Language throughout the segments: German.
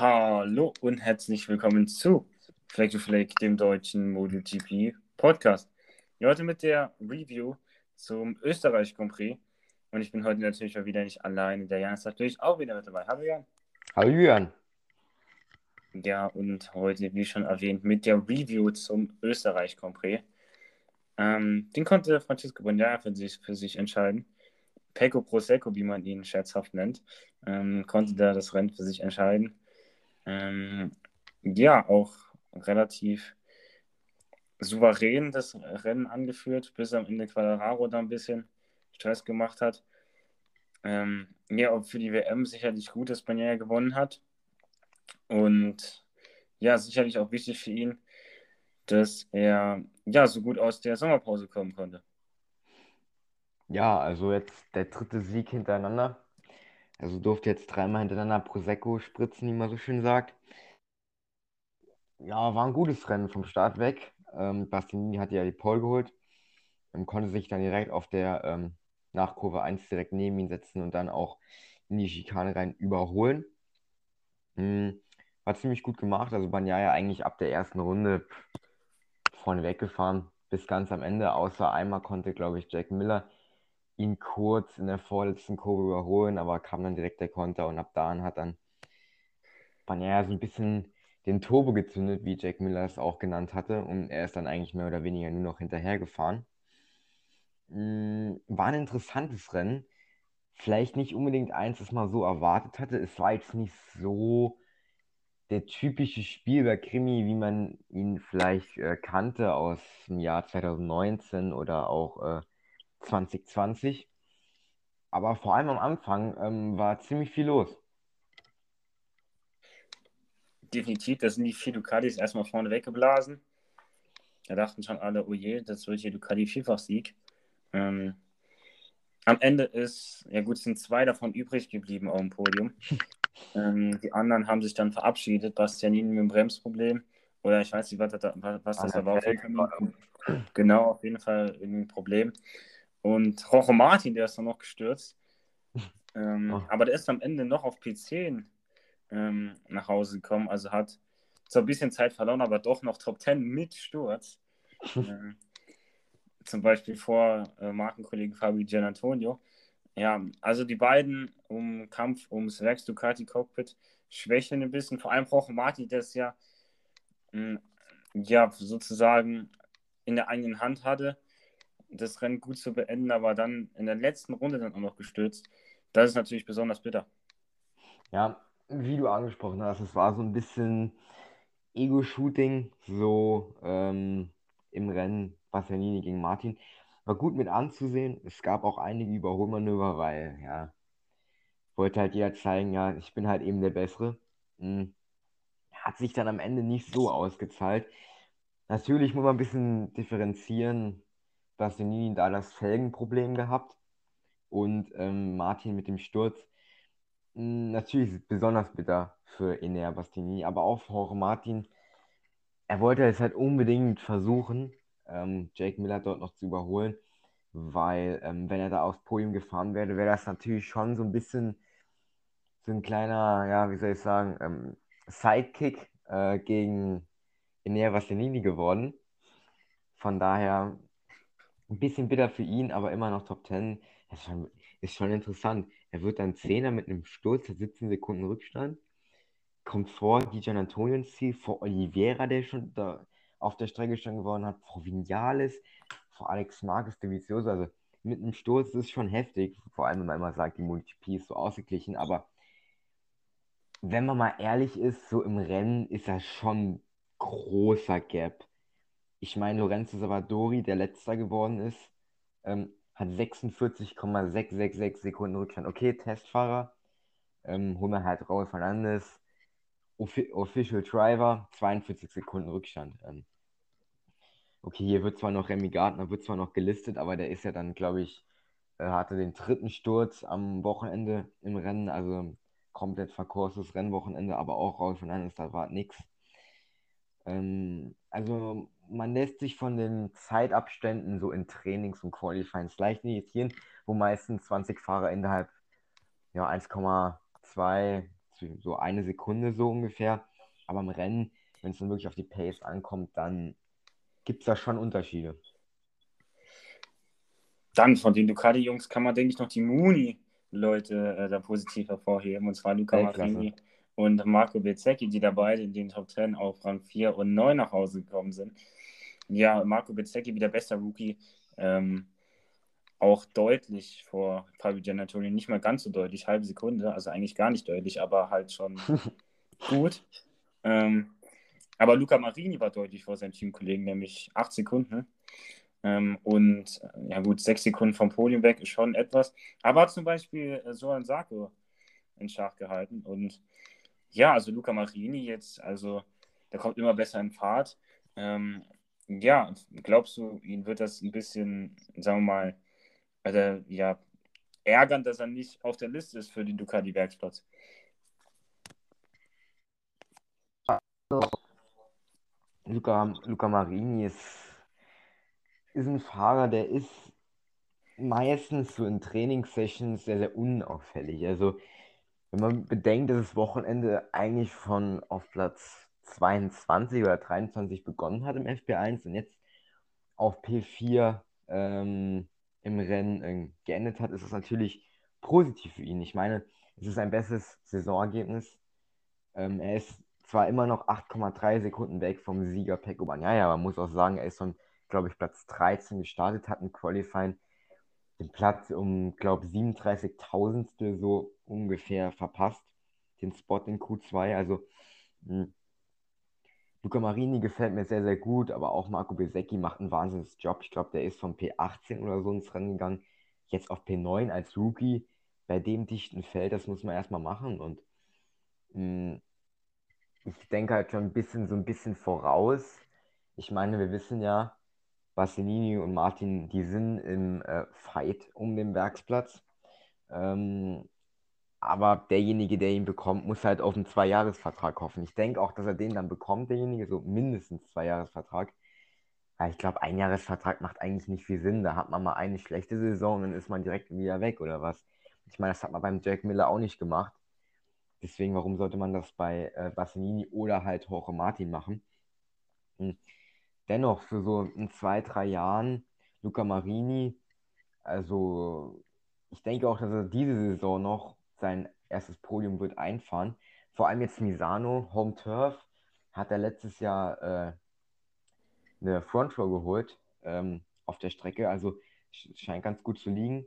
Hallo und herzlich willkommen zu Fleck to Fleck, dem deutschen MotoGP Podcast. Heute mit der Review zum Österreich Grand Prix. Und ich bin heute natürlich auch wieder nicht alleine. Der Jan ist natürlich auch wieder mit dabei. Hallo Jan. Hallo Julian. Ja, und heute, wie schon erwähnt, mit der Review zum Österreich Grand Prix. Ähm, den konnte Francisco Bagnaia für sich, für sich entscheiden. Pecco Prosecco, wie man ihn scherzhaft nennt, ähm, konnte da das Rennen für sich entscheiden. Ähm, ja, auch relativ souverän das Rennen angeführt, bis am Ende Quadraro da ein bisschen Stress gemacht hat. Ähm, ja, auch für die WM sicherlich gut, dass Bagnaia gewonnen hat. Und ja, sicherlich auch wichtig für ihn, dass er ja so gut aus der Sommerpause kommen konnte. Ja, also jetzt der dritte Sieg hintereinander. Also durfte jetzt dreimal hintereinander Prosecco spritzen, wie man so schön sagt. Ja, war ein gutes Rennen vom Start weg. Ähm, Bastianini hatte ja die Pole geholt und konnte sich dann direkt auf der ähm, Nachkurve 1 direkt neben ihn setzen und dann auch in die Schikane rein überholen. Hm, war ziemlich gut gemacht. Also Banyaya eigentlich ab der ersten Runde vorne weggefahren bis ganz am Ende. Außer einmal konnte, glaube ich, Jack Miller ihn kurz in der vorletzten Kurve überholen, aber kam dann direkt der Konter und ab da hat dann Banyaya so ein bisschen den Turbo gezündet, wie Jack Miller es auch genannt hatte, und er ist dann eigentlich mehr oder weniger nur noch hinterhergefahren. Hm, war ein interessantes Rennen. Vielleicht nicht unbedingt eins, das man so erwartet hatte. Es war jetzt nicht so der typische Spielberg-Krimi, wie man ihn vielleicht äh, kannte aus dem Jahr 2019 oder auch äh, 2020. Aber vor allem am Anfang ähm, war ziemlich viel los definitiv, da sind die vier Ducatis erstmal vorne weggeblasen. Da dachten schon alle, oh je, das wird hier Ducati Vielfach-Sieg. Ähm, am Ende ist, ja gut, sind zwei davon übrig geblieben auf dem Podium. ähm, die anderen haben sich dann verabschiedet. Bastianini mit dem Bremsproblem. Oder ich weiß nicht, was, das, was das da war. Auf jeden Fall, genau, auf jeden Fall ein Problem. Und Rojo Martin, der ist dann noch gestürzt. Ähm, oh. Aber der ist am Ende noch auf P10 ähm, nach Hause gekommen. Also hat zwar ein bisschen Zeit verloren, aber doch noch Top 10 mit Sturz. ähm, zum Beispiel vor äh, Markenkollegen Fabio Gianantonio. Ja, also die beiden um Kampf ums Werks Ducati Cockpit schwächeln ein bisschen. Vor allem Jorge Marti, der es ja, mh, hm, ja sozusagen in der eigenen Hand hatte, das Rennen gut zu beenden, aber dann in der letzten Runde dann auch noch gestürzt. Das ist natürlich besonders bitter. Ja, wie du angesprochen hast, es war so ein bisschen Ego-Shooting, so ähm, im Rennen Bastianini gegen Martin. War gut mit anzusehen. Es gab auch einige Überholmanöver, weil, ja, wollte halt jeder zeigen, ja, ich bin halt eben der Bessere. Hm. Hat sich dann am Ende nicht so ausgezahlt. Natürlich muss man ein bisschen differenzieren. Bastianini da das Felgenproblem gehabt und ähm, Martin mit dem Sturz. Hm, natürlich besonders bitter für Enea Bastini, aber auch für Jorge Martin. Er wollte es halt unbedingt versuchen, ähm, Jake Miller dort noch zu überholen, weil ähm, wenn er da aufs Podium gefahren wäre, wäre das natürlich schon so ein bisschen so ein kleiner, ja, wie soll ich sagen, ähm, Sidekick äh, gegen Enea Bastianini geworden. Von daher ein bisschen bitter für ihn, aber immer noch Top 10. Das ist schon, ist schon interessant. Er wird dann Zehner mit einem Sturz, 17 Sekunden Rückstand. Kommt vor Gian Antonio ins Ziel, vor Oliveira, der schon da auf der Strecke schon gewonnen hat, vor Vinales, vor Alex Marquez de Vicioso. Also mit einem Sturz ist schon heftig, vor allem wenn man immer sagt, die MotoGP ist so ausgeglichen, aber wenn man mal ehrlich ist, so im Rennen ist das schon großer Gap. Ich meine, Lorenzo Savadori, der letzter geworden ist, ähm, hat 46,666 Sekunden Rückstand. Okay, Testfahrer, ähm, holen wir halt Raul Fernandes Official Driver, 42 Sekunden Rückstand. Ähm, okay, hier wird zwar noch Remy Gardner, wird zwar noch gelistet, aber der ist ja dann, glaube ich, äh, hatte den dritten Sturz am Wochenende im Rennen, also komplett verkurses Rennwochenende, aber auch von einem, da war nichts. Ähm, also man lässt sich von den Zeitabständen so in Trainings und Qualifyings leicht irritieren, wo meistens 20 Fahrer innerhalb ja, 1,2, so eine Sekunde so ungefähr. Aber im Rennen, wenn es dann wirklich auf die Pace ankommt, dann gibt es da schon Unterschiede. Dann von den Ducati-Jungs kann man, denke ich, noch die Muni-Leute äh, da positiv hervorheben. Und zwar Luca Marini und Marco Bezzecchi, die da beide in den Top 10 auf Rang 4 und 9 nach Hause gekommen sind. Ja, Marco Bezzecchi wieder bester Rookie. Ähm, auch deutlich vor Fabio Giannatoni, nicht mal ganz so deutlich, halbe Sekunde, also eigentlich gar nicht deutlich, aber halt schon gut. Ähm, aber Luca Marini war deutlich vor seinem Teamkollegen, nämlich 8 Sekunden. Ähm, und ja gut, 6 Sekunden vom Podium weg ist schon etwas. Aber zum Beispiel äh, Soran Sarko in Schach gehalten. Und ja, also Luca Marini jetzt, also der kommt immer besser in Fahrt. Ähm, ja, glaubst du, ihn wird das ein bisschen, sagen wir mal, also, ja, ärgern, dass er nicht auf der Liste ist für den Ducati-Werksplatz? Luca, Luca Marini ist, ist ein Fahrer, der ist meistens so in Trainingssessions sehr, sehr unauffällig. Also, wenn man bedenkt, dass das Wochenende eigentlich von auf Platz 22 oder 23 begonnen hat im FP1 und jetzt auf P4 ähm, im Rennen äh, geendet hat, ist es natürlich positiv für ihn. Ich meine, es ist ein besseres Saisonergebnis. Ähm, er ist zwar immer noch 8,3 Sekunden weg vom Sieger Pecco Bagnaia, aber man muss auch sagen, er ist von, glaube ich, Platz 13 gestartet, hat ein Qualifying den Platz um, glaube ich, 37.000 so ungefähr verpasst, den Spot in Q2. Also mh, hm, Luca Marini gefällt mir sehr, sehr gut, aber auch Marco Besecchi macht einen wahnsinnigen Job. Ich glaube, der ist vom P18 oder so ins Rennen gegangen, jetzt auf P9 als Rookie. Bei dem dichten Feld, das muss man erstmal machen. Und mh, hm, ich denke halt schon ein bisschen so ein bisschen voraus. Ich meine, wir wissen ja, Bassinini und Martin, die sind im äh, Fight um den Werksplatz. Ähm, aber derjenige, der ihn bekommt, muss halt auf einen Zweijahresvertrag hoffen. Ich denke auch, dass er den dann bekommt, derjenige, so mindestens Zweijahresvertrag. Weil ich glaube, ein Jahresvertrag macht eigentlich nicht viel Sinn. Da hat man mal eine schlechte Saison und dann ist man direkt wieder weg oder was. Ich meine, das hat man beim Jack Miller auch nicht gemacht. Deswegen, warum sollte man das bei äh, Bassanini oder halt Jorge Martin machen? Hm. Dennoch, für so in zwei, drei Jahren, Luca Marini, also ich denke auch, dass er diese Saison noch sein erstes Podium wird einfahren. Vor allem jetzt Misano, Home Turf, hat er letztes Jahr äh, eine Front Row geholt ähm, auf der Strecke. Also scheint ganz gut zu liegen.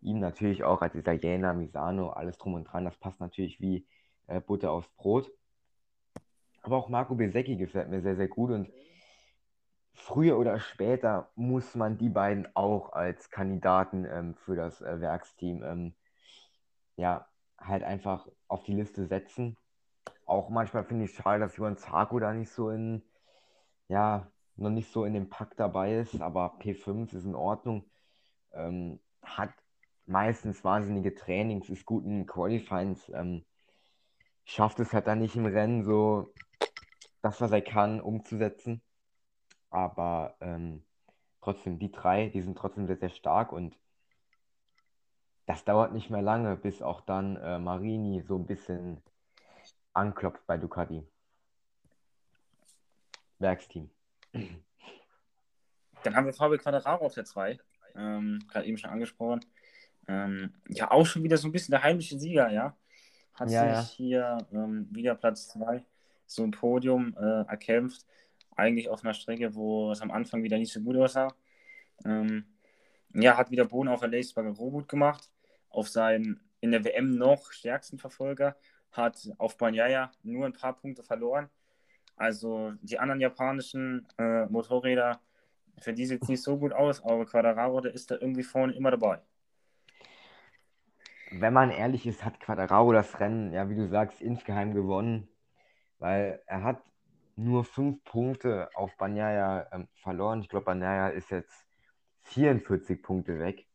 Ihm natürlich auch als Italiener, Misano, alles drum und dran. Das passt natürlich wie äh, Butter aufs Brot. Aber auch Marco Besecchi gefällt mir sehr, sehr gut. Und früher oder später muss man die beiden auch als Kandidaten ähm, für das äh, Werksteam ähm, ja, halt einfach auf die Liste setzen. Auch manchmal finde ich schade, dass Johann Zarko da nicht so in, ja, noch nicht so in dem Pack dabei ist, aber P5 ist in Ordnung. Ähm, hat meistens wahnsinnige Trainings, ist gut in Qualifyings, ähm, schafft es halt dann nicht im Rennen so das, was er kann, umzusetzen. Aber ähm, trotzdem, die drei, die sind trotzdem sehr, sehr stark und das dauert nicht mehr lange, bis auch dann äh, Marini so ein bisschen anklopft bei Ducati. Werksteam. Dann haben wir Fabio Quadraro auf der 2. Ähm, Gerade eben schon angesprochen. Ähm, ja, auch schon wieder so ein bisschen der heimliche Sieger, ja. Hat ja, sich ja. hier ähm, wieder Platz 2 so ein Podium äh, erkämpft. Eigentlich auf einer Strecke, wo es am Anfang wieder nicht so gut aussah. Ähm, ja, hat wieder Boden auf der Leichtsberger Robot gemacht auf seinen in der WM noch stärksten Verfolger, hat auf Banyaya nur ein paar Punkte verloren. Also die anderen japanischen äh, Motorräder, für die sieht es nicht so gut aus, aber Quadraro, der ist da irgendwie vorne immer dabei. Wenn man ehrlich ist, hat Quadraro das Rennen, ja, wie du sagst, insgeheim gewonnen. weil er hat nur fünf Punkte auf Banyaya ähm, verloren. Ich glaube, Banyaya ist jetzt 44 Punkte weg.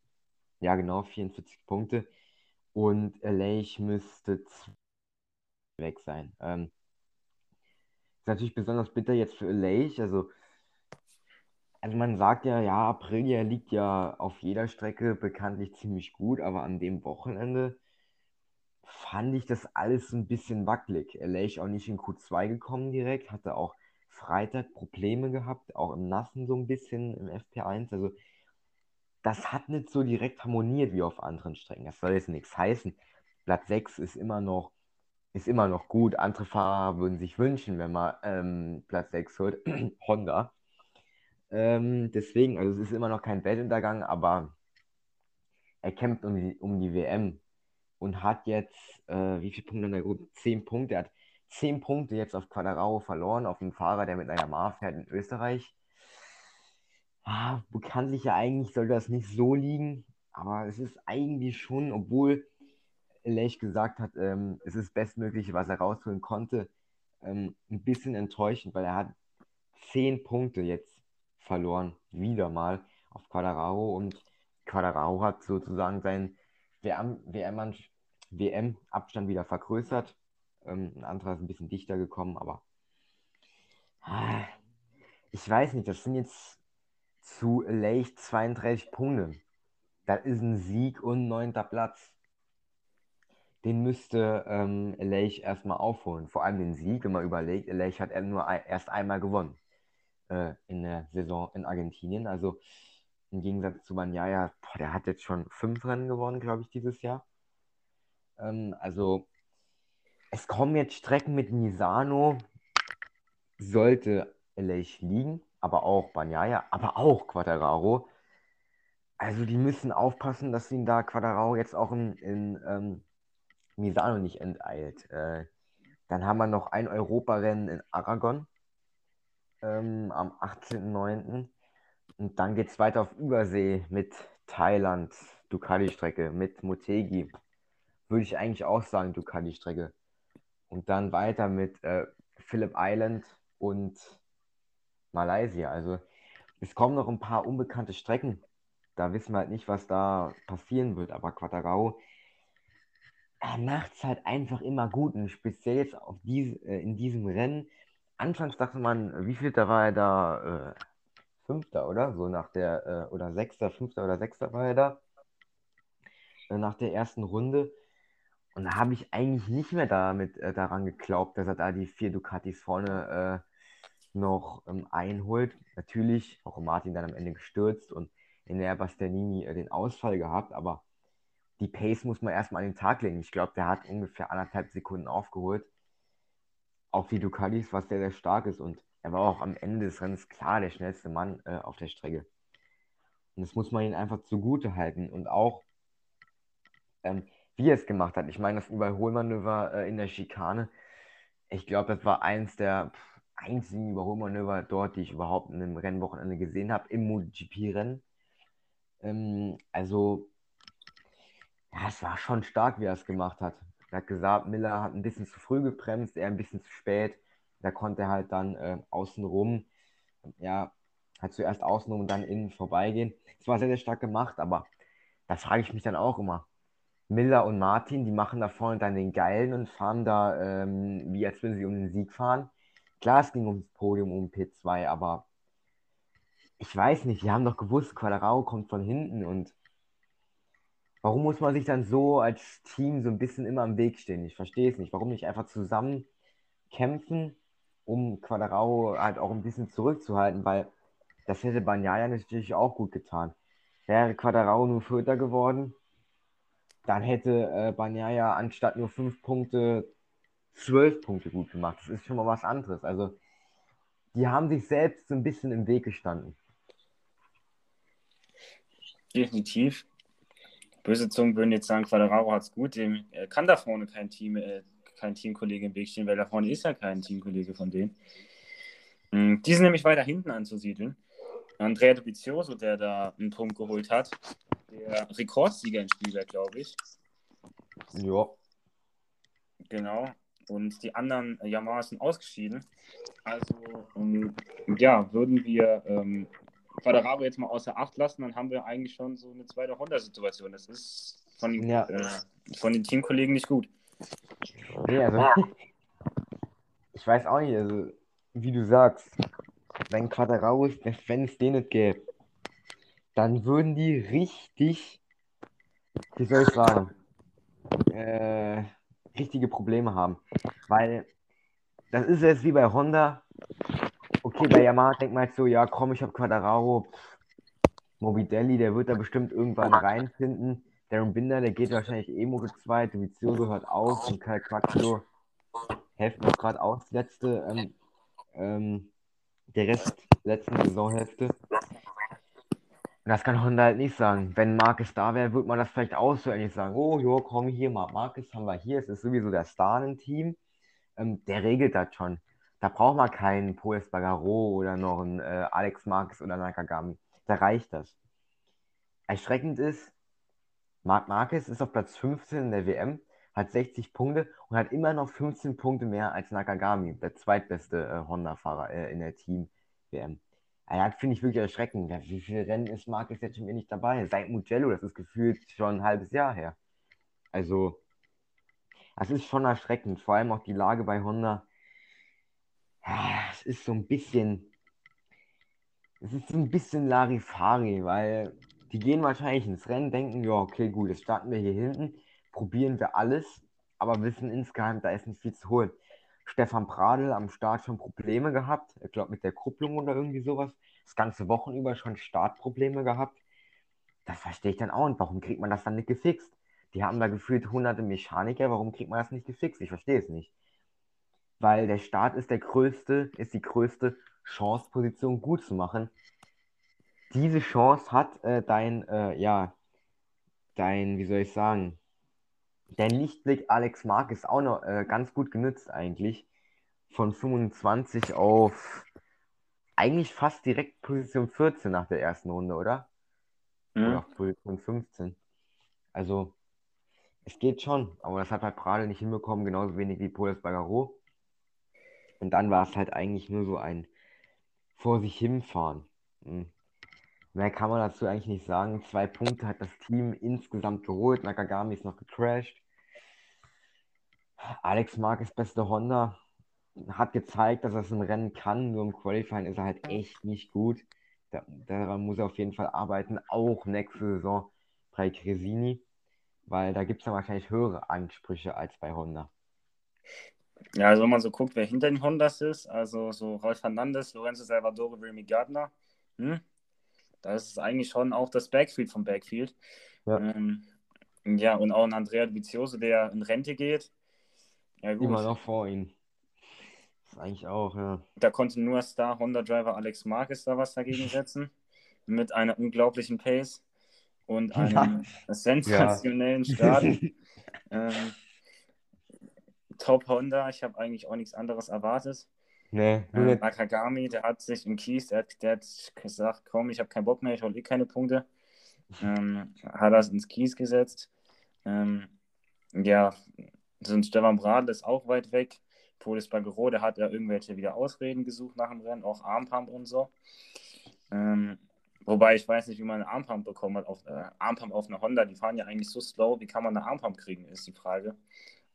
Ja, genau, 44 Punkte. Und Leich müsste weg sein. Ähm, ist natürlich besonders bitter jetzt für Leich. Also, also man sagt ja, ja, Aprilia liegt ja auf jeder Strecke bekanntlich ziemlich gut, aber an dem Wochenende fand ich das alles ein bisschen wackelig. Leich auch nicht in Q2 gekommen direkt, hatte auch Freitag Probleme gehabt, auch im Nassen so ein bisschen im FP1. Also das hat nicht so direkt harmoniert wie auf anderen Strecken. Das soll jetzt nichts heißen. Platz 6 ist immer noch, ist immer noch gut. Andere Fahrer würden sich wünschen, wenn man ähm, Platz 6 hört. Honda. Ähm, deswegen, also es ist immer noch kein Weltuntergang, aber er kämpft um die, um die WM und hat jetzt, äh, wie viele Punkte in der Gruppe? 10 Punkte. Er hat 10 Punkte jetzt auf Quadraro verloren, auf einen Fahrer, der mit einer Yamaha fährt in Österreich ah, bekanntlich ja eigentlich soll das nicht so liegen, aber es ist eigentlich schon, obwohl Lech gesagt hat, ähm, es ist das Bestmögliche, was er rausholen konnte, ähm, ein bisschen enttäuschend, weil er hat zehn Punkte jetzt verloren, wieder mal auf Quadraro und Quadraro hat sozusagen seinen WM-Abstand WM wieder vergrößert. Ähm, ein anderer ist ein bisschen dichter gekommen, aber ah, ich weiß nicht, das sind jetzt zu leicht 32 Punkte. Das ist ein Sieg und neunter Platz. Den müsste ähm, Leich erstmal aufholen. Vor allem den Sieg, wenn man überlegt, Leich hat er nur erst einmal gewonnen äh, in der Saison in Argentinien. Also im Gegensatz zu Banyaya, boah, der hat jetzt schon fünf Rennen gewonnen, glaube ich, dieses Jahr. Ähm, also es kommen jetzt Strecken mit Misano. Sollte Leich liegen, aber auch Banyaya, aber auch Quadraro. Also die müssen aufpassen, dass ihnen da Quadraro jetzt auch in, in ähm, Misano nicht enteilt. Äh, dann haben wir noch ein Europarennen in Aragon ähm, am 18.09. Und dann geht es weiter auf Übersee mit Thailand, Ducati-Strecke, mit Motegi. Würde ich eigentlich auch sagen, Ducati-Strecke. Und dann weiter mit äh, Phillip Island und Malaysia. Also es kommen noch ein paar unbekannte Strecken. Da wissen wir halt nicht, was da passieren wird. Aber Quattarao macht es halt einfach immer gut. Und speziell jetzt auf diese, äh, in diesem Rennen. Anfangs dachte man, wie viel da war er da? Äh, Fünfter, oder? So nach der, äh, oder Sechster, Fünfter oder Sechster war er da. Äh, nach der ersten Runde. Und da habe ich eigentlich nicht mehr damit äh, daran geglaubt, dass er da die vier Ducatis vorne äh, noch ähm, einholt. Natürlich, auch Martin dann am Ende gestürzt und in der Bastianini äh, den Ausfall gehabt, aber die Pace muss man erstmal an den Tag legen. Ich glaube, der hat ungefähr anderthalb Sekunden aufgeholt. Auf die Ducatis, was sehr, sehr stark ist. Und er war auch am Ende des Rennens klar der schnellste Mann äh, auf der Strecke. Und das muss man ihm einfach zugute halten. Und auch, ähm, wie er es gemacht hat. Ich meine, das Überholmanöver äh, in der Schikane, ich glaube, das war eins der pff, einzigen Überholmanöver dort, die ich überhaupt in einem Rennwochenende gesehen habe, im MotoGP-Rennen. Ähm, also, ja, es war schon stark, wie er es gemacht hat. Er hat gesagt, Miller hat ein bisschen zu früh gebremst, er ein bisschen zu spät. Da konnte er halt dann äh, außenrum, ja, hat zuerst außenrum und dann innen vorbeigehen. Es war sehr, sehr stark gemacht, aber da frage ich mich dann auch immer. Miller und Martin, die machen da vorne dann den Geilen und fahren da, ähm, wie als würden sie um den Sieg fahren. Klar, es ging ums Podium, um P2, aber ich weiß nicht, wir haben doch gewusst, Quadrao kommt von hinten und warum muss man sich dann so als Team so ein bisschen immer im Weg stehen? Ich verstehe es nicht. Warum nicht einfach zusammen kämpfen, um Quadrao halt auch ein bisschen zurückzuhalten, weil das hätte Banyaya natürlich auch gut getan. Wäre Quadrao nur Vierter geworden, dann hätte äh, Banyaya anstatt nur fünf Punkte zwölf Punkte gut gemacht. Das ist schon mal was anderes. Also, die haben sich selbst so ein bisschen im Weg gestanden. Definitiv. Böse Zungen würden jetzt sagen, Quadraro hat es gut. Dem äh, kann da vorne kein Team, äh, kein Teamkollege im Weg stehen, weil da vorne ist ja kein Teamkollege von denen. Mhm, die sind nämlich weiter hinten anzusiedeln. Andrea Dovizioso, der da einen Punkt geholt hat, der Rekordsieger in Spielberg, glaube ich. Ja. Genau und die anderen Yamaha sind ausgeschieden. Also, ähm, ja, würden wir ähm, Quadraro jetzt mal außer Acht lassen, dann haben wir eigentlich schon so eine zweite Honda-Situation. Das ist von den, ja. äh, von den Teamkollegen nicht gut. Nee, also, ich weiß auch nicht, also, wie du sagst, wenn Quadraro, wenn es den nicht gäbe, dann würden die richtig, wie soll ich sagen, äh, richtige Probleme haben. Weil das ist jetzt wie bei Honda. Okay, bei Yamaha denkt man jetzt so, ja komm, ich habe Quadraro, Mobidelli, der wird da bestimmt irgendwann reinfinden. Darren Binder, der geht wahrscheinlich eh Moto 2, Dovizioso hört auf und Kyle Quattro hilft noch gerade aus, letzte, ähm, ähm, der Rest letzten Saisonhälfte. Und das kann Honda halt nicht sagen. Wenn Marcus da wäre, würde man das vielleicht auch so ähnlich sagen. Oh, jo, komm hier, Marcus haben wir hier. Es ist sowieso der Star im Team. Ähm, der regelt das schon. Da braucht man keinen Paul Espargaro oder noch einen äh, Alex Marquez oder Nakagami. Da reicht das. Erschreckend ist, Marc Marquez ist auf Platz 15 in der WM, hat 60 Punkte und hat immer noch 15 Punkte mehr als Nakagami, der zweitbeste äh, Honda-Fahrer äh, in der Team-WM. Ja, finde ich wirklich erschreckend. Wie viele Rennen ist Marcus jetzt schon wieder nicht dabei? Seit Mugello, das ist gefühlt schon ein halbes Jahr her. Also, das ist schon erschreckend. Vor allem auch die Lage bei Honda. Es ist so ein bisschen. Es ist so ein bisschen Larifari, weil die gehen wahrscheinlich ins Rennen, denken, ja, okay, gut, jetzt starten wir hier hinten, probieren wir alles, aber wissen insgeheim, da ist nicht viel zu holen. Stefan Pradl am Start schon Probleme gehabt. Ich glaube, mit der Kupplung oder irgendwie sowas. Das ganze Wochenüber schon Startprobleme gehabt. Das verstehe ich dann auch nicht. Warum kriegt man das dann nicht gefixt? Die haben da gefühlt hunderte Mechaniker. Warum kriegt man das nicht gefixt? Ich verstehe es nicht. Weil der Start ist der größte, ist die größte Chance-Position gut zu machen. Diese Chance hat äh, dein, äh, ja, dein, wie soll ich sagen, der Lichtblick Alex Mark ist auch noch äh, ganz gut genützt eigentlich. Von 25 auf eigentlich fast direkt Position 14 nach der ersten Runde, oder? Mhm. Oder Position 15. Also, es geht schon, aber das hat halt Prade nicht hinbekommen, genauso wenig wie Poles Bagaro. Und dann war es halt eigentlich nur so ein vor sich hinfahren. Hm. Mehr kann man dazu eigentlich nicht sagen. Zwei Punkte hat das Team insgesamt geholt. Nakagami ist noch gecrashed. Alex Marquez beste Honda hat gezeigt, dass er es im Rennen kann. Nur im Qualifying ist er halt echt nicht gut. Da, daran muss er auf jeden Fall arbeiten. Auch nächste Saison bei Cresini. Weil da gibt es dann wahrscheinlich höhere Ansprüche als bei Honda. Ja, also wenn man so guckt, wer hinter den Hondas ist, also so Rolf Fernandes, Lorenzo Salvador, Remy Gardner, hm? Das ist eigentlich schon auch das Backfield vom Backfield. Ja, ähm, ja und auch ein Andrea Vizioso, der in Rente geht. Ja, gut. Immer noch vor ihm. Eigentlich auch, ja. Da konnte nur Star Honda Driver Alex Marquez da was dagegen setzen. mit einer unglaublichen Pace und einem ja. sensationellen ja. Start. ähm, Top Honda, ich habe eigentlich auch nichts anderes erwartet. Nee, äh, Nakagami, der hat sich im Kies, der hat, der hat gesagt, komm, ich habe keinen Bock mehr, ich hole eh keine Punkte. Ähm, hat das ins Kies gesetzt. Ähm, ja, so ein Stefan Bradl ist auch weit weg. Polis Bagero, der hat ja irgendwelche wieder Ausreden gesucht nach dem Rennen, auch Armpump und so. Ähm, wobei ich weiß nicht, wie man eine Armpump bekommen hat. Auf, äh, Armpump auf einer Honda, die fahren ja eigentlich so slow. Wie kann man eine Armpump kriegen, ist die Frage.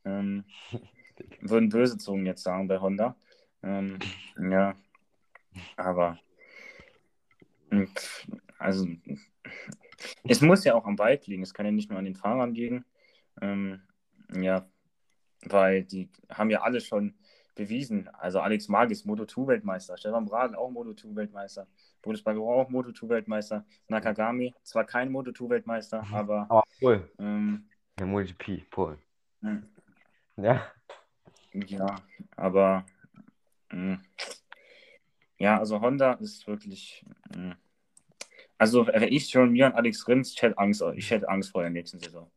Ähm, würden böse Zungen jetzt sagen bei Honda. Ähm, ja, aber hm, also es muss ja auch am Bike liegen, es kann ja nicht nur an den Fahrern liegen. Ähm, ja, weil die haben ja alle schon bewiesen. Also Alex Magis, Moto2-Weltmeister, Stefan Braden auch Moto2-Weltmeister, Boris Bagaro auch Moto2-Weltmeister, Nakagami, zwar kein Moto2-Weltmeister, mhm. aber. Aber cool. Ähm, der MotoGP, Paul. Hm. Ja. Ja, aber. Ja, also Honda ist wirklich. Hm. Also wäre ich schon mir und Alex Rins, ich hätte Angst, ich hätte Angst vor der nächsten Saison.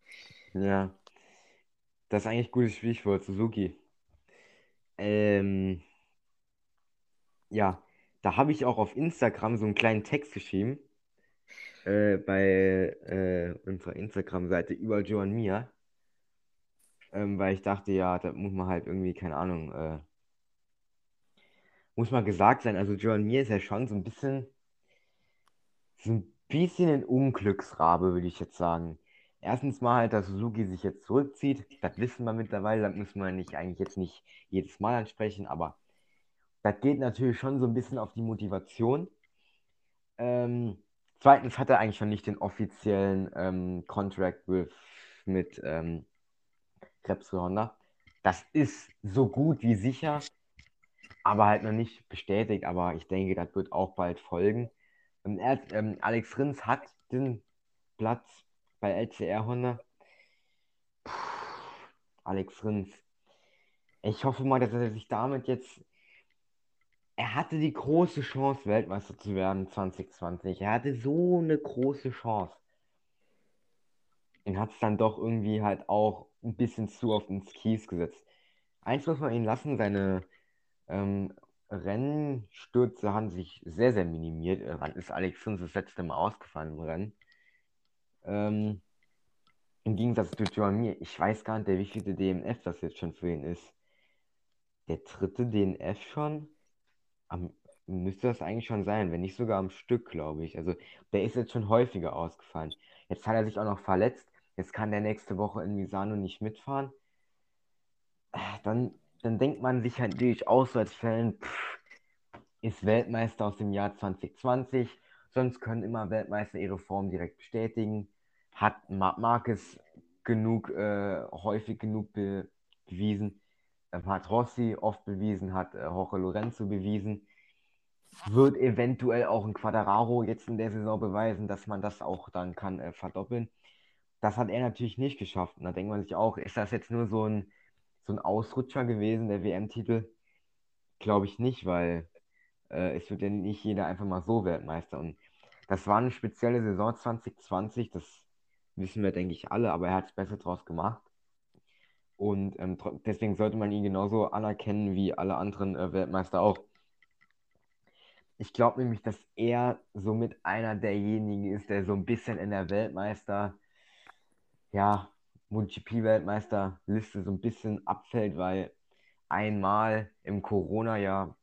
Ja. Das ist eigentlich ein gutes Stichwort, Suzuki. Ähm, ja, da habe ich auch auf Instagram so einen kleinen Text geschrieben. Äh, bei äh, unserer Instagram-Seite über Joan Mia. ähm, weil ich dachte, ja, da muss man halt irgendwie, keine Ahnung, äh, muss mal gesagt sein, also Joan Mir ist ja schon so ein bisschen, so ein bisschen ein Unglücksrabe, würde ich jetzt sagen. Erstens mal halt, dass Suzuki sich jetzt zurückzieht, das wissen wir mittlerweile, das müssen wir nicht, eigentlich jetzt nicht jedes Mal ansprechen, aber das geht natürlich schon so ein bisschen auf die Motivation. Ähm, zweitens hat er eigentlich schon nicht den offiziellen ähm, Contract with, mit ähm, Krebs Honda. Das ist so gut wie sicher, aber halt noch nicht bestätigt. Aber ich denke, das wird auch bald folgen. Ähm, er, ähm, Alex Rins hat den Platz bei LCR Honda. Puh, Alex Rins. Ich hoffe mal, dass er sich damit jetzt. Er hatte die große Chance, Weltmeister zu werden 2020. Er hatte so eine große Chance. Und hat es dann doch irgendwie halt auch ein bisschen zu oft ins Kies gesetzt. Eins muss man ihn lassen, seine ähm, Rennstürze haben sich sehr, sehr minimiert. Äh, wann ist Alex Rins das letzte Mal ausgefallen im Rennen? Ähm, Im Gegensatz zu Joan Mir, ich weiß gar nicht, der wievielte DNF das jetzt schon für ihn ist. Der dritte DNF schon? Am, müsste das eigentlich schon sein, wenn nicht sogar am Stück, glaube ich. Also der ist jetzt schon häufiger ausgefallen. Jetzt hat er sich auch noch verletzt. Jetzt kann der nächste Woche in Misano nicht mitfahren. Äh, dann dann denkt man sich halt natürlich Fan, pff, ist Weltmeister aus dem Jahr 2020, sonst können immer Weltmeister ihre Form direkt bestätigen. Hat Marc Marquez genug, äh, häufig genug be bewiesen, ähm, hat Rossi oft bewiesen, hat äh, Jorge Lorenzo bewiesen. Wird eventuell auch ein Quadraro jetzt in der Saison beweisen, dass man das auch dann kann äh, verdoppeln. Das hat er natürlich nicht geschafft. Und da denkt man sich auch, ist das jetzt nur so ein so ein Ausrutscher gewesen, der WM-Titel? Glaube ich nicht, weil äh, es wird ja nicht jeder einfach mal so Weltmeister. Und das war eine spezielle Saison 2020, das wissen wir, denke ich, alle, aber er hat es besser draus gemacht. Und ähm, deswegen sollte man ihn genauso anerkennen wie alle anderen äh, Weltmeister auch. Ich glaube nämlich, dass er somit einer derjenigen ist, der so ein bisschen in der Weltmeister, ja, MotoGP-Weltmeisterliste so ein bisschen abfällt, weil einmal im Corona-Jahr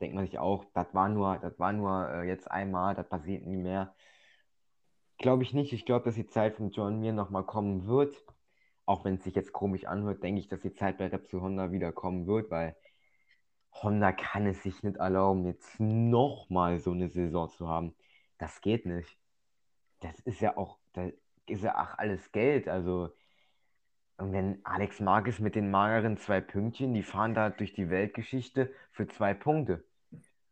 denkt man sich auch, das war nur, das war nur äh, jetzt einmal, das passiert nie mehr. Glaube ich nicht. Ich glaube, dass die Zeit von John Mir nochmal kommen wird. Auch wenn es sich jetzt komisch anhört, denke ich, dass die Zeit bei Repsol Honda wieder kommen wird, weil Honda kann es sich nicht erlauben, jetzt nochmal so eine Saison zu haben. Das geht nicht. Das ist ja auch, ist ja ach alles Geld. Also, und wenn Alex Marquez mit den mageren zwei Pünktchen, die fahren da durch die Weltgeschichte für zwei Punkte.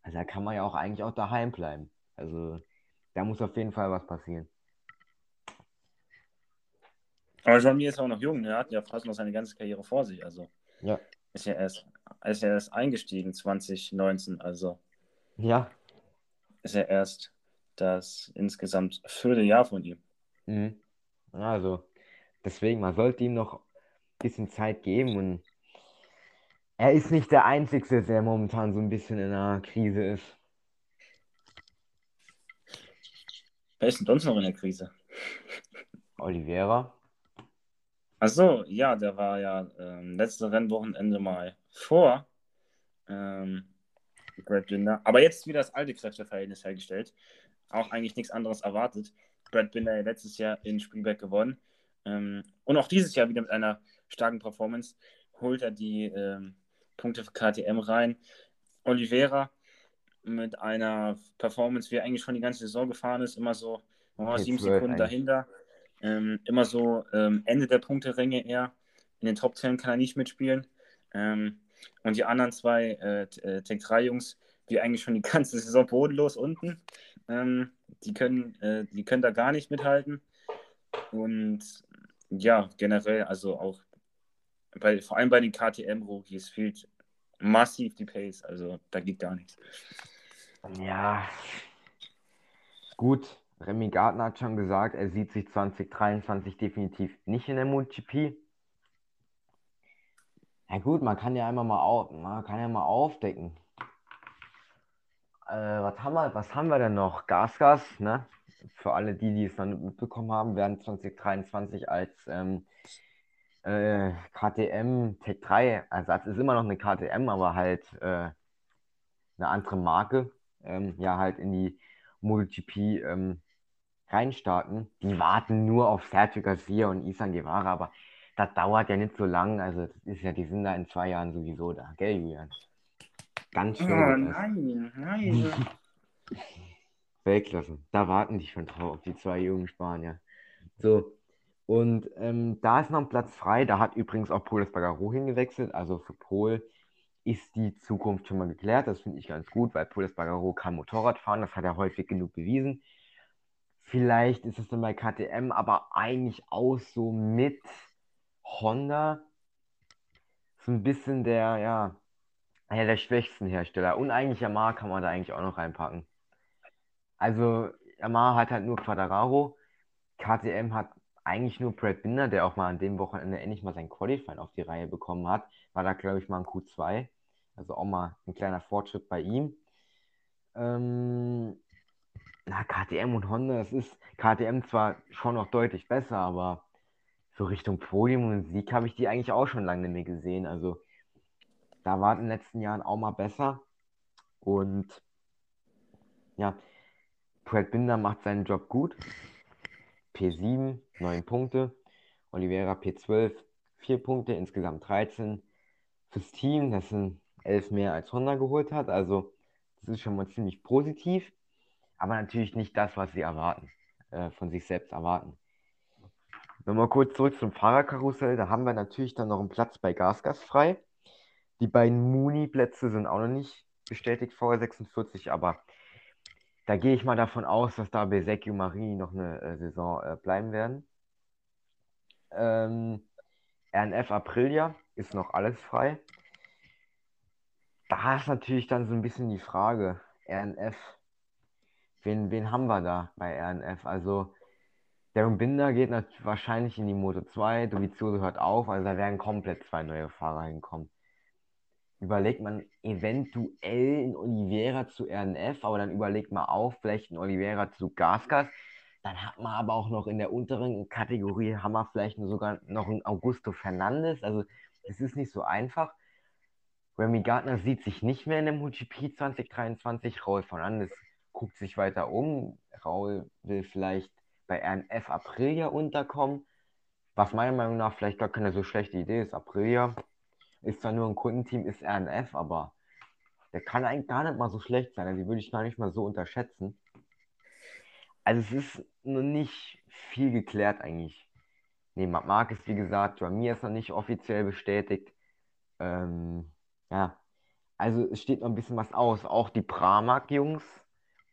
Also da kann man ja auch eigentlich auch daheim bleiben. Also da muss auf jeden Fall was passieren. Aber Jean-Mi ist auch noch jung, er hat ja fast noch seine ganze Karriere vor sich. Also ja. ist ja erst, ist ja erst eingestiegen 2019, also ja. ist ja erst das insgesamt vierte Jahr von ihm. Mhm. Also, deswegen, man sollte ihm noch ein bisschen Zeit geben und er ist nicht der Einzige, der momentan so ein bisschen in einer Krise ist. Wer ist denn sonst noch in der Krise? Oliveira. Achso, ja, der war ja ähm, letzte Rennwochenende mal vor ähm, Brad Binder. Aber jetzt wieder das alte Kräfteverhältnis hergestellt. Auch eigentlich nichts anderes erwartet. Brad Binder letztes Jahr in Spielberg gewonnen. Ähm, und auch dieses Jahr wieder mit einer starken Performance holt er die ähm, Punkte für KTM rein. Oliveira mit einer Performance, wie er eigentlich schon die ganze Saison gefahren ist, immer so oh, sieben Sekunden dahinter. Ähm, immer so ähm, Ende der Punkteränge eher. In den Top 10 kann er nicht mitspielen. Ähm, und die anderen zwei äh, äh Tech 3 Jungs, wie eigentlich schon die ganze Saison bodenlos unten. Die, können, äh, die können da gar nicht mithalten. Und ja, generell, also auch bei, vor allem bei den KTM-Rookies fehlt massiv die Pace. Also da geht gar nichts. Ja, gut. Remy Gardner hat schon gesagt, er sieht sich 2023 definitiv nicht in der MotoGP. Ja gut, man kann ja einmal mal auf, man kann ja mal aufdecken. Äh, was, haben wir, was haben wir denn noch? Gasgas, ne? Für alle die, die es dann mitbekommen haben, werden 2023 als ähm, äh, KTM Tech 3 Ersatz ist immer noch eine KTM, aber halt äh, eine andere Marke, ähm, ja, halt in die MotoGP ähm, reinstarten. Die warten nur auf Sergio Garcia und Isan Guevara, aber das dauert ja nicht so lang. Also, das ist ja, die sind da in zwei Jahren sowieso da, gell, Julian? Ganz schön. Oh, nein, nein. Weltklasse. Da warten die schon drauf, die zwei jungen Spanier. So. Und ähm, da ist noch ein Platz frei. Da hat übrigens auch Paul Espargaro hingewechselt. Also für Pol ist die Zukunft schon mal geklärt. Das finde ich ganz gut, weil Paul Espargaro kann Motorrad fahren. Das hat er häufig genug bewiesen. Vielleicht ist es dann bei KTM, aber eigentlich auch so mit Honda so ein bisschen der, ja, einer der schwächsten Hersteller. Und eigentlich Yamaha kann man da eigentlich auch noch reinpacken. Also Yamaha hat halt nur Quadraro. KTM hat eigentlich nur Brad Binder, der auch mal an dem Wochenende endlich mal sein Qualifying auf die Reihe bekommen hat. War da, glaube ich, mal ein Q2. Also auch mal ein kleiner Fortschritt bei ihm. Ähm, na, KTM und Honda, das ist KTM zwar schon noch deutlich besser, aber so Richtung Podium und Sieg habe ich die eigentlich auch schon lange nicht mehr gesehen. Also da war in den letzten Jahren auch mal besser. Und ja, Brad Binder macht seinen Job gut. P7, 9 Punkte. Oliveira P12, 4 Punkte, insgesamt 13. Fürs Team, das sind 11 mehr als Honda geholt hat. Also, das ist schon mal ziemlich positiv. Aber natürlich nicht das, was sie erwarten, äh, von sich selbst erwarten. Wir kurz zurück zum Fahrerkarussell, da haben wir natürlich dann noch einen Platz bei Gasgas frei. Die beiden Muni-Plätze sind auch noch nicht bestätigt, vorher 46, aber da gehe ich mal davon aus, dass da Besecchi und Marini noch eine äh, Saison äh, bleiben werden. Ähm, RNF Aprilia ist noch alles frei. Da ist natürlich dann so ein bisschen die Frage, RNF, wen, wen haben wir da bei RNF? Also Darren Binder geht wahrscheinlich in die Moto 2, Dovizioso hört auf, also da werden komplett zwei neue Fahrer hinkommen überlegt man eventuell in Oliveira zu RNF, aber dann überlegt man auch vielleicht in Oliveira zu Gasgas. Dann hat man aber auch noch in der unteren Kategorie, haben wir vielleicht sogar noch einen Augusto Fernandes. Also es ist nicht so einfach. Remy Gardner sieht sich nicht mehr in dem MotoGP 2023. Raul Fernandes guckt sich weiter um. Raul will vielleicht bei RNF Aprilia unterkommen. Was meiner Meinung nach vielleicht gar keine so schlechte Idee ist. Aprilia ist zwar nur ein Kundenteam, ist RNF, aber der kann eigentlich gar nicht mal so schlecht sein. Also die würde ich gar nicht mal so unterschätzen. Also es ist noch nicht viel geklärt eigentlich. Nee, Marc ist wie gesagt, mir ist noch nicht offiziell bestätigt. Ähm, ja, also es steht noch ein bisschen was aus. Auch die Pramak-Jungs,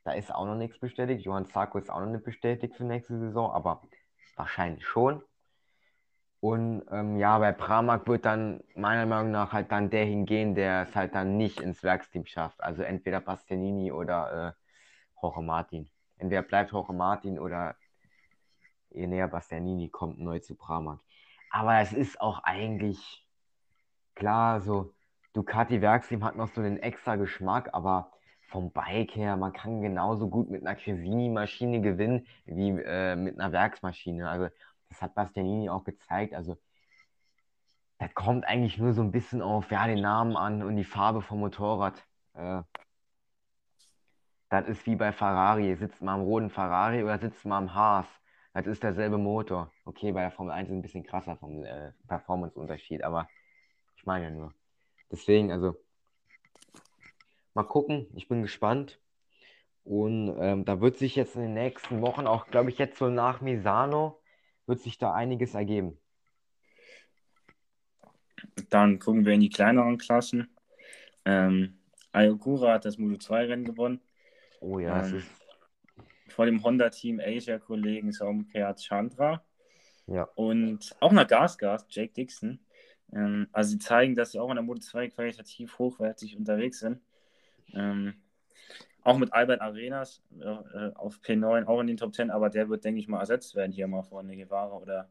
da ist auch noch nichts bestätigt. Johann Sarko ist auch noch nicht bestätigt für nächste Saison, aber wahrscheinlich schon. Und ähm, ja, bei Pramak wird dann meiner Meinung nach halt dann der hingehen, der es halt dann nicht ins Werksteam schafft. Also entweder Bastianini oder äh, Jorge Martin. Entweder bleibt Jorge Martin oder Enea Bastianini kommt neu zu Pramak. Aber es ist auch eigentlich klar, so Ducati Werksteam hat noch so einen extra Geschmack, aber vom Bike her, man kann genauso gut mit einer Cresini-Maschine gewinnen wie äh, mit einer Werksmaschine. Also das hat Bastianini auch gezeigt. Also, das kommt eigentlich nur so ein bisschen auf ja, den Namen an und die Farbe vom Motorrad. Äh, das ist wie bei Ferrari. Sitzt man am roten Ferrari oder sitzt man am Haas? Das ist derselbe Motor. Okay, bei der Formel 1 ist ein bisschen krasser vom äh, Performance-Unterschied, aber ich meine ja nur. Deswegen, also, mal gucken. Ich bin gespannt. Und ähm, da wird sich jetzt in den nächsten Wochen auch, glaube ich, jetzt so nach Misano wird sich da einiges ergeben. Dann gucken wir in die kleineren Klassen. Ähm, Ayokura hat das Moto 2 Rennen gewonnen. Oh ja, ähm. Vor dem Honda-Team Asia-Kollegen Saumkeat Chandra. Ja. Und auch nach Gasgas, Jake Dixon. Ähm, also sie zeigen, dass sie auch in der Moto 2 qualitativ hochwertig unterwegs sind. Ähm, auch mit Albert Arenas äh, auf P9, auch in den Top 10, aber der wird, denke ich mal, ersetzt werden hier mal von Guevara oder.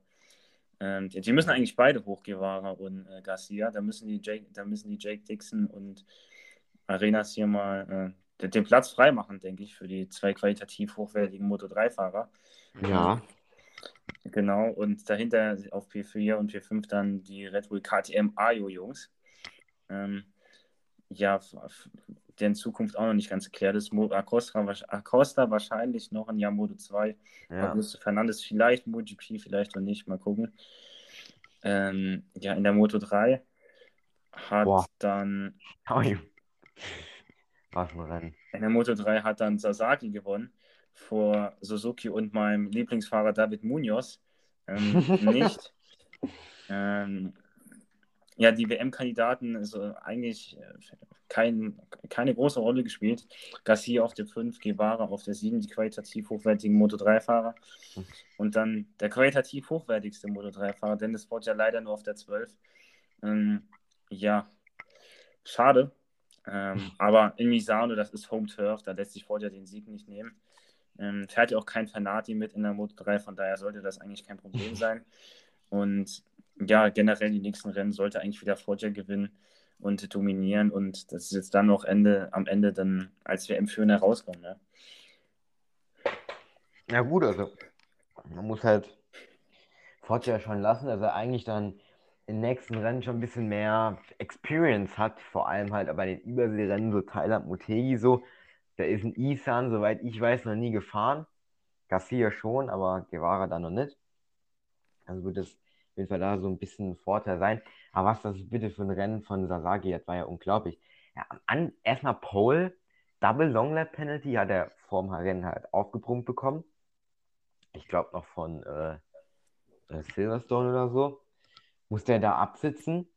Ähm, die, die, müssen eigentlich beide hoch, Guevara und äh, Garcia. Da müssen, die Jake, da müssen die Jake Dixon und Arenas hier mal äh, den, Platz freimachen, denke ich, für die zwei qualitativ hochwertigen Moto 3-Fahrer. Ja. Genau, und dahinter auf P4 und P5 dann die Red Bull KTM Ajo-Jungs. Ähm, ja, deren Zukunft auch noch nicht ganz geklärt ist. Acosta, Acosta wahrscheinlich noch ein Jahr Moto 2. Ja. Augusto Fernandes vielleicht MotoGP, vielleicht auch nicht. Mal gucken. Ähm, ja, in der Moto 3 hat Boah. dann. Was ein Rennen. In der Moto 3 hat dann Sasaki gewonnen vor Suzuki und meinem Lieblingsfahrer David Munoz. Ähm, nicht. Ähm, ja, die WM-Kandidaten also eigentlich äh, kein, keine große Rolle gespielt. Garcia auf der 5, Guevara auf der 7, die qualitativ hochwertigen Moto3-Fahrer. Und dann der qualitativ hochwertigste Moto3-Fahrer, Dennis Ford ja leider nur auf der 12. Ähm, ja, schade. Ähm, aber in Misano, das ist Home Turf, da lässt sich Ford ja den Sieg nicht nehmen. Ähm, fährt ja auch kein Fanati mit in der Moto 3, von daher sollte das eigentlich kein Problem sein. Und ja, generell die nächsten Rennen sollte eigentlich wieder Forger gewinnen und dominieren und das ist jetzt dann noch Ende, am Ende dann als WM-Führer rauskommen. Ne? Ja gut, also man muss halt Forger schon lassen, dass er eigentlich dann im nächsten Rennen schon ein bisschen mehr Experience hat, vor allem halt bei den Überseerennen, so Thailand, Motegi so. Da ist ein Isan, soweit ich weiß, noch nie gefahren. Garcia schon, aber Guevara da noch nicht. Also wird es auf jeden Fall da so ein bisschen ein Vorteil sein. Aber was das bitte für ein Rennen von Sasaki, das war ja unglaublich. Ja, erstmal Pole, Double Long Lap Penalty hat er vorm Rennen halt aufgebrummt bekommen. Ich glaube noch von äh, äh, Silverstone oder so. Musste er da absitzen.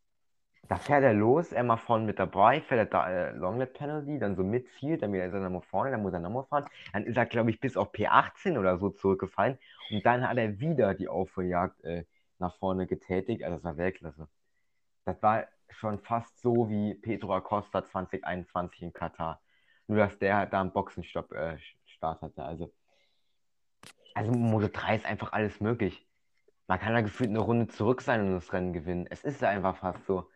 Da fährt er los, er mal vorne mit dabei, fährt er da äh, Long Lap Penalty, dann so Midfield, dann wieder ist er nochmal vorne, dann muss er nochmal fahren. Dann ist er, glaube ich, bis auf P18 oder so zurückgefallen. Und dann hat er wieder die Aufholjagd äh, nach vorne getätigt. Also das war Weltklasse. Das war schon fast so wie Pedro Acosta 2021 in Katar. Nur, dass der da einen Boxenstopp äh, Start hatte. Also, also Moto 3 ist einfach alles möglich. Man kann da gefühlt eine Runde zurück sein und das Rennen gewinnen. Es ist einfach fast so.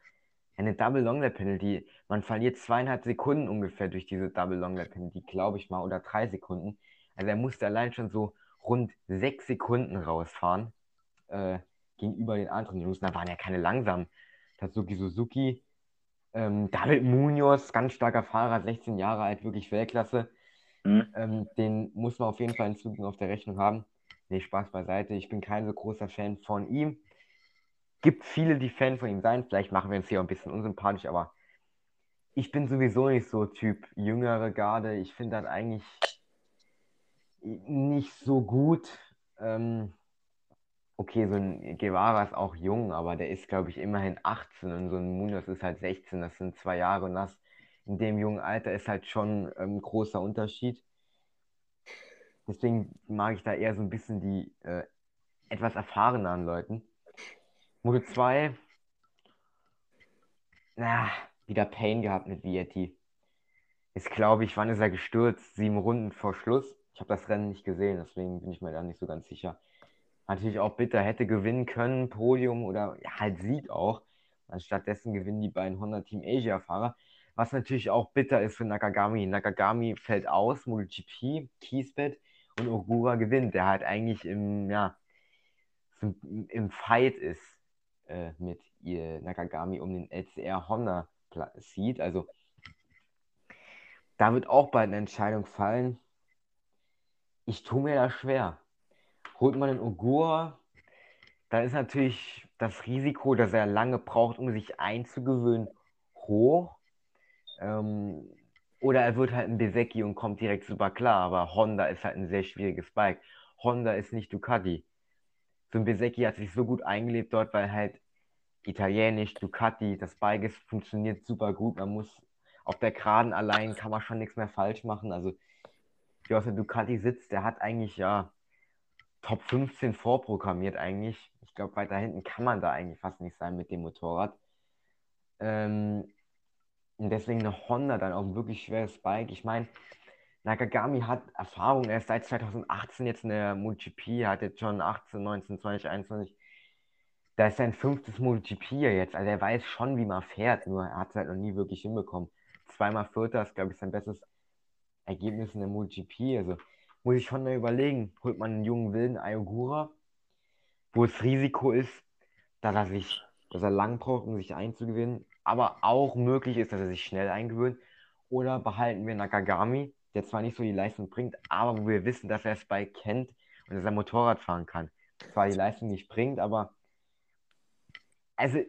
Eine Double Long Lap Penalty, man verliert zweieinhalb Sekunden ungefähr durch diese Double Long Lap Penalty, glaube ich mal, oder drei Sekunden. Also er musste allein schon so rund sechs Sekunden rausfahren. Äh, gegenüber den anderen Jungs. Da waren ja keine langsamen. Tatsuki Suzuki, ähm, David Munoz, ganz starker Fahrer, 16 Jahre alt, wirklich Weltklasse. Mhm. Ähm, den muss man auf jeden Fall in Zukunft auf der Rechnung haben. Nee, Spaß beiseite. Ich bin kein so großer Fan von ihm. Gibt viele, die Fan von ihm sein. Vielleicht machen wir uns hier ein bisschen unsympathisch, aber ich bin sowieso nicht so Typ jüngere Garde. Ich finde das eigentlich nicht so gut. Ähm, okay, so ein Guevara ist auch jung, aber der ist, glaube ich, immerhin 18 und so ein Munoz ist halt 16. Das sind zwei Jahre und das in dem jungen Alter ist halt schon ein ähm, großer Unterschied. Deswegen mag ich da eher so ein bisschen die äh, etwas erfahreneren Leuten. Moto 2, na, wieder Pain gehabt mit Vietti. Ist, glaube ich, wann ist er gestürzt? Sieben Runden vor Schluss. Ich habe das Rennen nicht gesehen, deswegen bin ich mir da nicht so ganz sicher natürlich auch bitter, hätte gewinnen können, Podium oder ja, halt Sieg auch. Stattdessen gewinnen die beiden Honda Team Asia-Fahrer. Was natürlich auch bitter ist für Nakagami. Nakagami fällt aus, MotoGP, Kiesbett und Ogura gewinnt, der halt eigentlich im, ja, im Fight ist äh, mit ihr Nakagami um den LCR Honda Seat. Also da wird auch bald eine Entscheidung fallen. Ich tue mir da schwer holt man einen Ogura, dann ist natürlich das Risiko, dass er lange braucht, um sich einzugewöhnen, hoch. Ähm, oder er wird halt ein Besecki und kommt direkt super klar. Aber Honda ist halt ein sehr schwieriges Bike. Honda ist nicht Ducati. So ein Besecki hat sich so gut eingelebt dort, weil halt italienisch, Ducati, das Bike funktioniert super gut. Man muss auf der Geraden allein kann man schon nichts mehr falsch machen. Also, der aus der Ducati sitzt, der hat eigentlich ja Top 15 vorprogrammiert eigentlich. Ich glaube, weiter hinten kann man da eigentlich fast nicht sein mit dem Motorrad. Ähm, und deswegen eine Honda dann auch ein wirklich schweres Bike. Ich meine, Nakagami hat Erfahrung, er ist seit 2018 jetzt in der MotoGP, hat jetzt schon 18, 19, 20, 21. Da ist sein fünftes MotoGP jetzt. Also er weiß schon, wie man fährt, nur er hat es halt noch nie wirklich hinbekommen. Zweimal Vierter ist, glaube ich, sein bestes Ergebnis in der MotoGP. Also muss ich schon mal überlegen, holt man einen jungen wilden Ayogura wo das Risiko ist, dass er sich, dass er lang braucht, um sich einzugewinnen, aber auch möglich ist, dass er sich schnell eingewöhnt. Oder behalten wir Nakagami, der zwar nicht so die Leistung bringt, aber wo wir wissen, dass er Spike kennt und dass er Motorrad fahren kann. Zwar die Leistung nicht bringt, aber also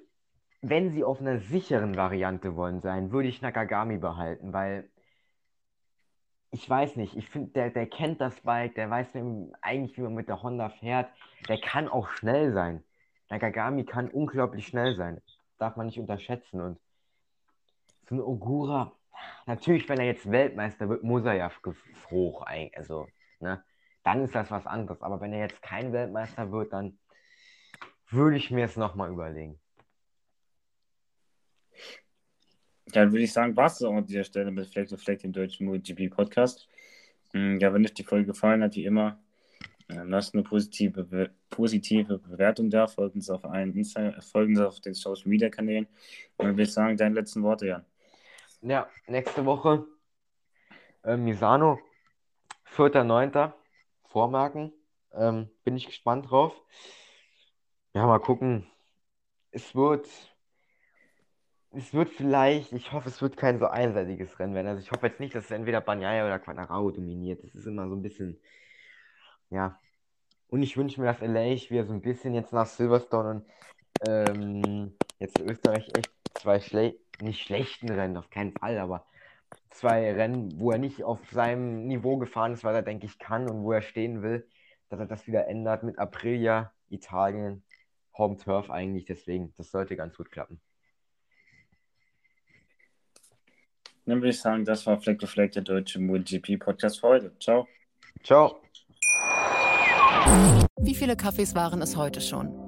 wenn sie auf einer sicheren Variante wollen sein, würde ich Nakagami behalten, weil ich weiß nicht, ich finde, der, der kennt das Bike, der weiß eigentlich, wie man mit der Honda fährt. Der kann auch schnell sein. Nakagami kann unglaublich schnell sein. Darf man nicht unterschätzen. Und so ein Ogura, natürlich, wenn er jetzt Weltmeister wird, muss er ja hoch. Also, ne? Dann ist das was anderes. Aber wenn er jetzt kein Weltmeister wird, dann würde ich mir es nochmal überlegen. Dann würde ich sagen, war es an dieser Stelle mit Fleck to Fleck, dem deutschen MotoGP Podcast. Hm, ja, wenn euch die Folge gefallen hat, wie immer, ähm, lasst eine positive, positive Bewertung da, folgt uns auf allen Insta folgen uns auf den Social Media Kanälen. Und dann würde ich sagen, deine letzten Worte, Jan. Ja, nächste Woche äh, Misano, 4.9. Vormerken. Ähm, bin ich gespannt drauf. Ja, mal gucken. Es wird es wird vielleicht, ich hoffe, es wird kein so einseitiges Rennen werden. Also ich hoffe jetzt nicht, dass es entweder Banyaya oder Quadrao dominiert. Das ist immer so ein bisschen, ja. Und ich wünsche mir, dass LA wieder so ein bisschen jetzt nach Silverstone und ähm, jetzt in Österreich echt zwei schle nicht schlechten Rennen, auf keinen Fall, aber zwei Rennen, wo er nicht auf seinem Niveau gefahren ist, was er, denke ich, kann und wo er stehen will, dass er das wieder ändert mit Aprilia, Italien, Home Turf eigentlich. Deswegen, das sollte ganz gut klappen. Dann würde ich sagen, das war Fleck to Fleck, der deutsche MotoGP-Podcast für heute. Ciao. Ciao. Wie viele Kaffees waren es heute schon?